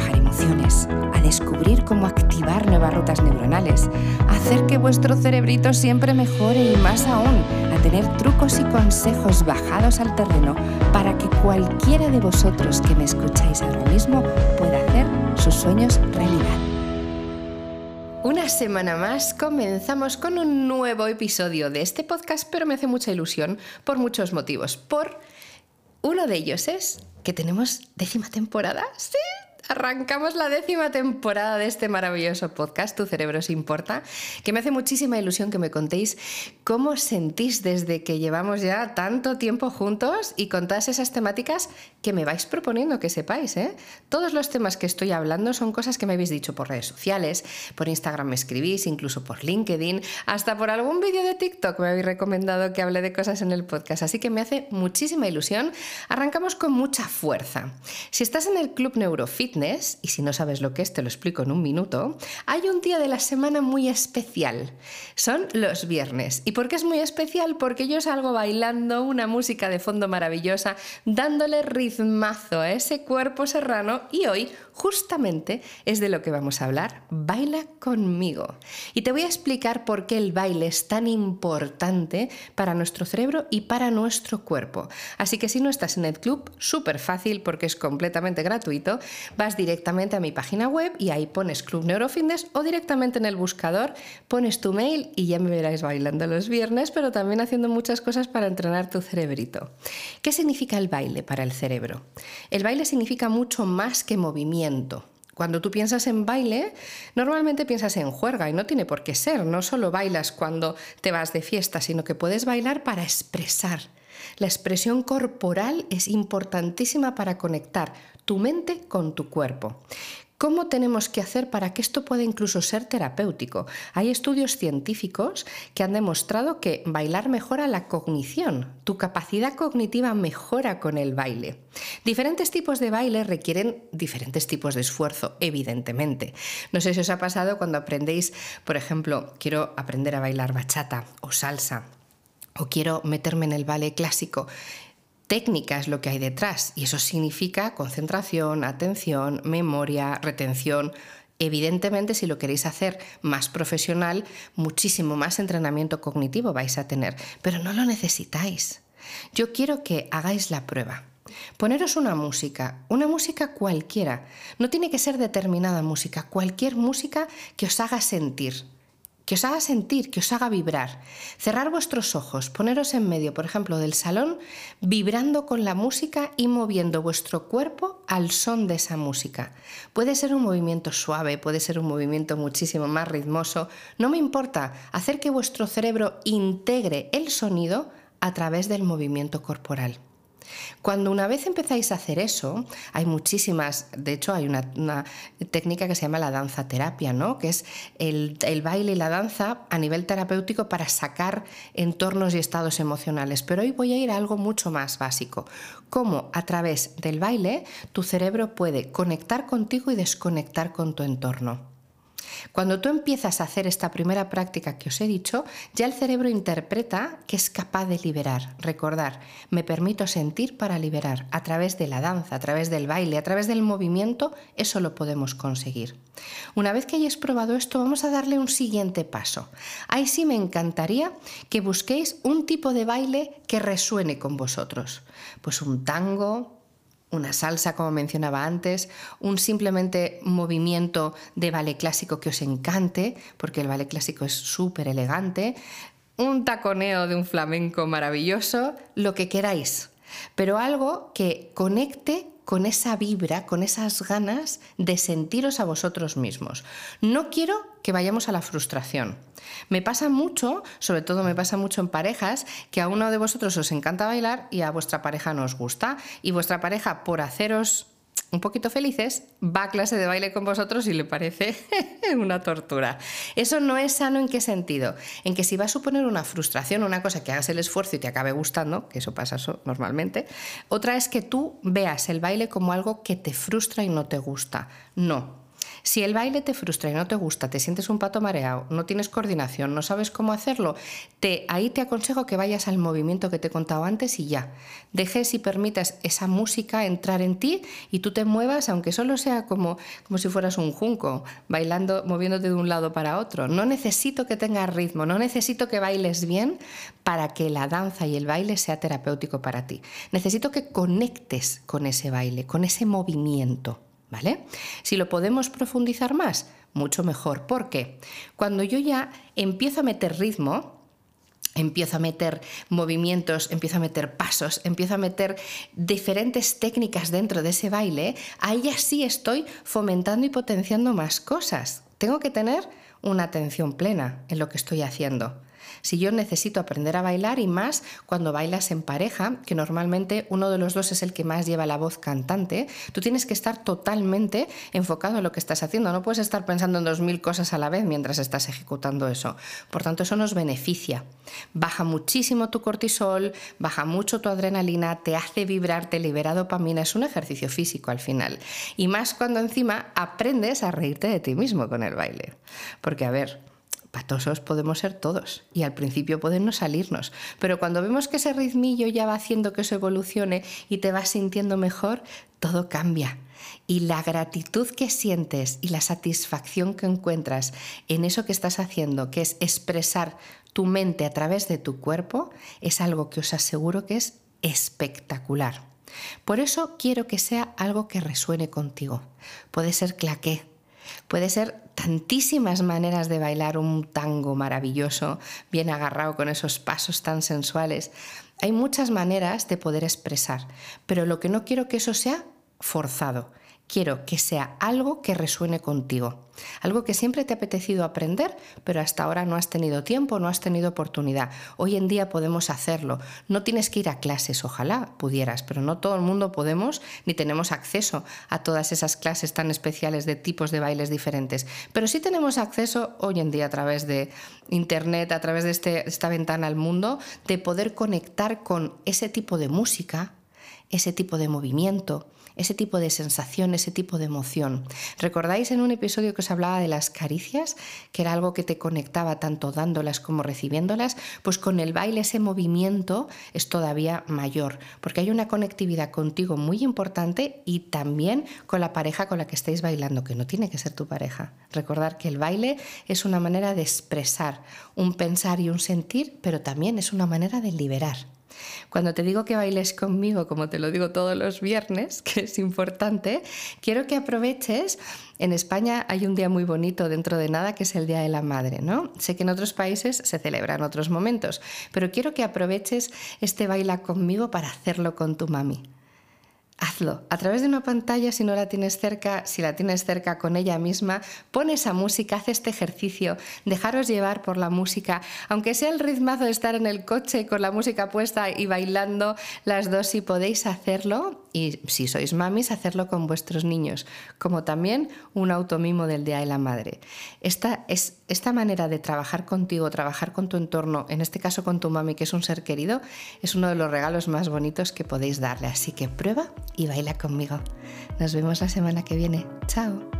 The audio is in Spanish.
trabajar emociones, a descubrir cómo activar nuevas rutas neuronales, a hacer que vuestro cerebrito siempre mejore y más aún, a tener trucos y consejos bajados al terreno para que cualquiera de vosotros que me escucháis ahora mismo pueda hacer sus sueños realidad. Una semana más comenzamos con un nuevo episodio de este podcast, pero me hace mucha ilusión por muchos motivos. Por uno de ellos es que tenemos décima temporada. Arrancamos la décima temporada de este maravilloso podcast, Tu cerebro se importa, que me hace muchísima ilusión que me contéis cómo sentís desde que llevamos ya tanto tiempo juntos y con todas esas temáticas que me vais proponiendo que sepáis. ¿eh? Todos los temas que estoy hablando son cosas que me habéis dicho por redes sociales, por Instagram me escribís, incluso por LinkedIn, hasta por algún vídeo de TikTok me habéis recomendado que hable de cosas en el podcast. Así que me hace muchísima ilusión. Arrancamos con mucha fuerza. Si estás en el Club Neurofitness, y si no sabes lo que es, te lo explico en un minuto, hay un día de la semana muy especial. Son los viernes. ¿Y por qué es muy especial? Porque yo salgo bailando una música de fondo maravillosa, dándole ritmazo a ese cuerpo serrano y hoy justamente es de lo que vamos a hablar. Baila conmigo. Y te voy a explicar por qué el baile es tan importante para nuestro cerebro y para nuestro cuerpo. Así que si no estás en el club, súper fácil porque es completamente gratuito, vas directamente a mi página web y ahí pones Club Neurofitness o directamente en el buscador pones tu mail y ya me verás bailando los viernes, pero también haciendo muchas cosas para entrenar tu cerebrito. ¿Qué significa el baile para el cerebro? El baile significa mucho más que movimiento cuando tú piensas en baile, normalmente piensas en juerga y no tiene por qué ser. No solo bailas cuando te vas de fiesta, sino que puedes bailar para expresar. La expresión corporal es importantísima para conectar tu mente con tu cuerpo. ¿Cómo tenemos que hacer para que esto pueda incluso ser terapéutico? Hay estudios científicos que han demostrado que bailar mejora la cognición. Tu capacidad cognitiva mejora con el baile. Diferentes tipos de baile requieren diferentes tipos de esfuerzo, evidentemente. No sé si os ha pasado cuando aprendéis, por ejemplo, quiero aprender a bailar bachata o salsa o quiero meterme en el ballet clásico técnica es lo que hay detrás y eso significa concentración, atención, memoria, retención. Evidentemente, si lo queréis hacer más profesional, muchísimo más entrenamiento cognitivo vais a tener, pero no lo necesitáis. Yo quiero que hagáis la prueba. Poneros una música, una música cualquiera. No tiene que ser determinada música, cualquier música que os haga sentir que os haga sentir, que os haga vibrar. Cerrar vuestros ojos, poneros en medio, por ejemplo, del salón, vibrando con la música y moviendo vuestro cuerpo al son de esa música. Puede ser un movimiento suave, puede ser un movimiento muchísimo más ritmoso, no me importa, hacer que vuestro cerebro integre el sonido a través del movimiento corporal. Cuando una vez empezáis a hacer eso, hay muchísimas, de hecho hay una, técnica que se llama la danza terapia, ¿no? que es el, el baile y la danza a nivel terapéutico para sacar entornos y estados emocionales. Pero hoy voy a ir a algo mucho más básico, cómo a través del baile tu cerebro puede conectar contigo y desconectar con tu entorno. Cuando tú empiezas a hacer esta primera práctica que os he dicho, ya el cerebro interpreta que es capaz de liberar. Recordar, me permito sentir para liberar. A través de la danza, a través del baile, a través del movimiento, eso lo podemos conseguir. Una vez que hayáis probado esto, vamos a darle un siguiente paso. Ahí sí me encantaría que busquéis un tipo de baile que resuene con vosotros. Pues un tango, una salsa, como mencionaba antes, un simplemente movimiento de ballet clásico que os encante, porque el ballet clásico es súper elegante, un taconeo de un flamenco maravilloso, lo que queráis, pero algo que conecte con esa vibra, con esas ganas de sentiros a vosotros mismos. No quiero que vayamos a la frustración. Me pasa mucho, sobre todo me pasa mucho en parejas, que a uno de vosotros os encanta bailar y a vuestra pareja no os gusta. Y vuestra pareja, por haceros un poquito felices, va a clase de baile con vosotros y le parece una tortura. Eso no es sano en qué sentido? En que si va a suponer una frustración, una cosa que hagas el esfuerzo y te acabe gustando, que eso pasa normalmente, otra es que tú veas el baile como algo que te frustra y no te gusta. No, si el baile te frustra y no te gusta, te sientes un pato mareado, no tienes coordinación, no sabes cómo hacerlo, te, ahí te aconsejo que vayas al movimiento que te he contado antes y ya. Dejes y permitas esa música entrar en ti y tú te muevas, aunque solo sea como, como si fueras un junco, bailando, moviéndote de un lado para otro. No necesito que tengas ritmo, no necesito que bailes bien para que la danza y el baile sea terapéutico para ti. Necesito que conectes con ese baile, con ese movimiento. ¿Vale? Si lo podemos profundizar más, mucho mejor. ¿Por qué? Cuando yo ya empiezo a meter ritmo, empiezo a meter movimientos, empiezo a meter pasos, empiezo a meter diferentes técnicas dentro de ese baile, ahí ya sí estoy fomentando y potenciando más cosas. Tengo que tener una atención plena en lo que estoy haciendo si yo necesito aprender a bailar y más cuando bailas en pareja, que normalmente uno de los dos es el que más lleva la voz cantante, tú tienes que estar totalmente enfocado en lo que estás haciendo, no puedes estar pensando en dos mil cosas a la vez mientras estás ejecutando eso. Por tanto, eso nos beneficia. Baja muchísimo tu cortisol, baja mucho tu adrenalina, te hace vibrar, te libera dopamina, es un ejercicio físico al final. Y más cuando encima aprendes a reírte de ti mismo con el baile. Porque, a ver, patosos podemos ser todos y al principio pueden no salirnos, pero cuando vemos que ese ritmillo ya va haciendo que eso evolucione y te vas sintiendo mejor, todo cambia. Y la gratitud que sientes y la satisfacción que encuentras en eso que estás haciendo, que es expresar tu mente a través de tu cuerpo, es algo que os aseguro que es espectacular. Por eso quiero que sea algo que resuene contigo. Puede ser claqué, Puede ser tantísimas maneras de bailar un tango maravilloso, bien agarrado con esos pasos tan sensuales. Hay muchas maneras de poder expresar, pero lo que no quiero que eso sea forzado. Quiero que sea algo que resuene contigo, algo que siempre te ha apetecido aprender, pero hasta ahora no has tenido tiempo, no has tenido oportunidad. Hoy en día podemos hacerlo. No tienes que ir a clases, ojalá pudieras, pero no todo el mundo podemos ni tenemos acceso a todas esas clases tan especiales de tipos de bailes diferentes. Pero sí tenemos acceso hoy en día a través de Internet, a través de este, esta ventana al mundo, de poder conectar con ese tipo de música, ese tipo de movimiento ese tipo de sensación, ese tipo de emoción. ¿Recordáis en un episodio que os hablaba de las caricias, que era algo que te conectaba tanto dándolas como recibiéndolas? Pues con el baile ese movimiento es todavía mayor, porque hay una conectividad contigo muy importante y también con la pareja con la que estáis bailando, que no tiene que ser tu pareja. Recordar que el baile es una manera de expresar un pensar y un sentir, pero también es una manera de liberar. Cuando te digo que bailes conmigo, como te lo digo todos los viernes, que es importante, quiero que aproveches. En España hay un día muy bonito dentro de nada que es el Día de la Madre, ¿no? Sé que en otros países se celebran otros momentos, pero quiero que aproveches este baila conmigo para hacerlo con tu mami hazlo. A través de una pantalla, si no la tienes cerca, si la tienes cerca con ella misma, pon esa música, haz este ejercicio, dejaros llevar por la música, aunque sea el ritmazo de estar en el coche con la música puesta y bailando las dos, si podéis hacerlo, y si sois mamis, hacerlo con vuestros niños, como también un automimo del Día de la Madre. Esta, es, esta manera de trabajar contigo, trabajar con tu entorno, en este caso con tu mami, que es un ser querido, es uno de los regalos más bonitos que podéis darle. Así que prueba y baila conmigo. Nos vemos la semana que viene. Chao.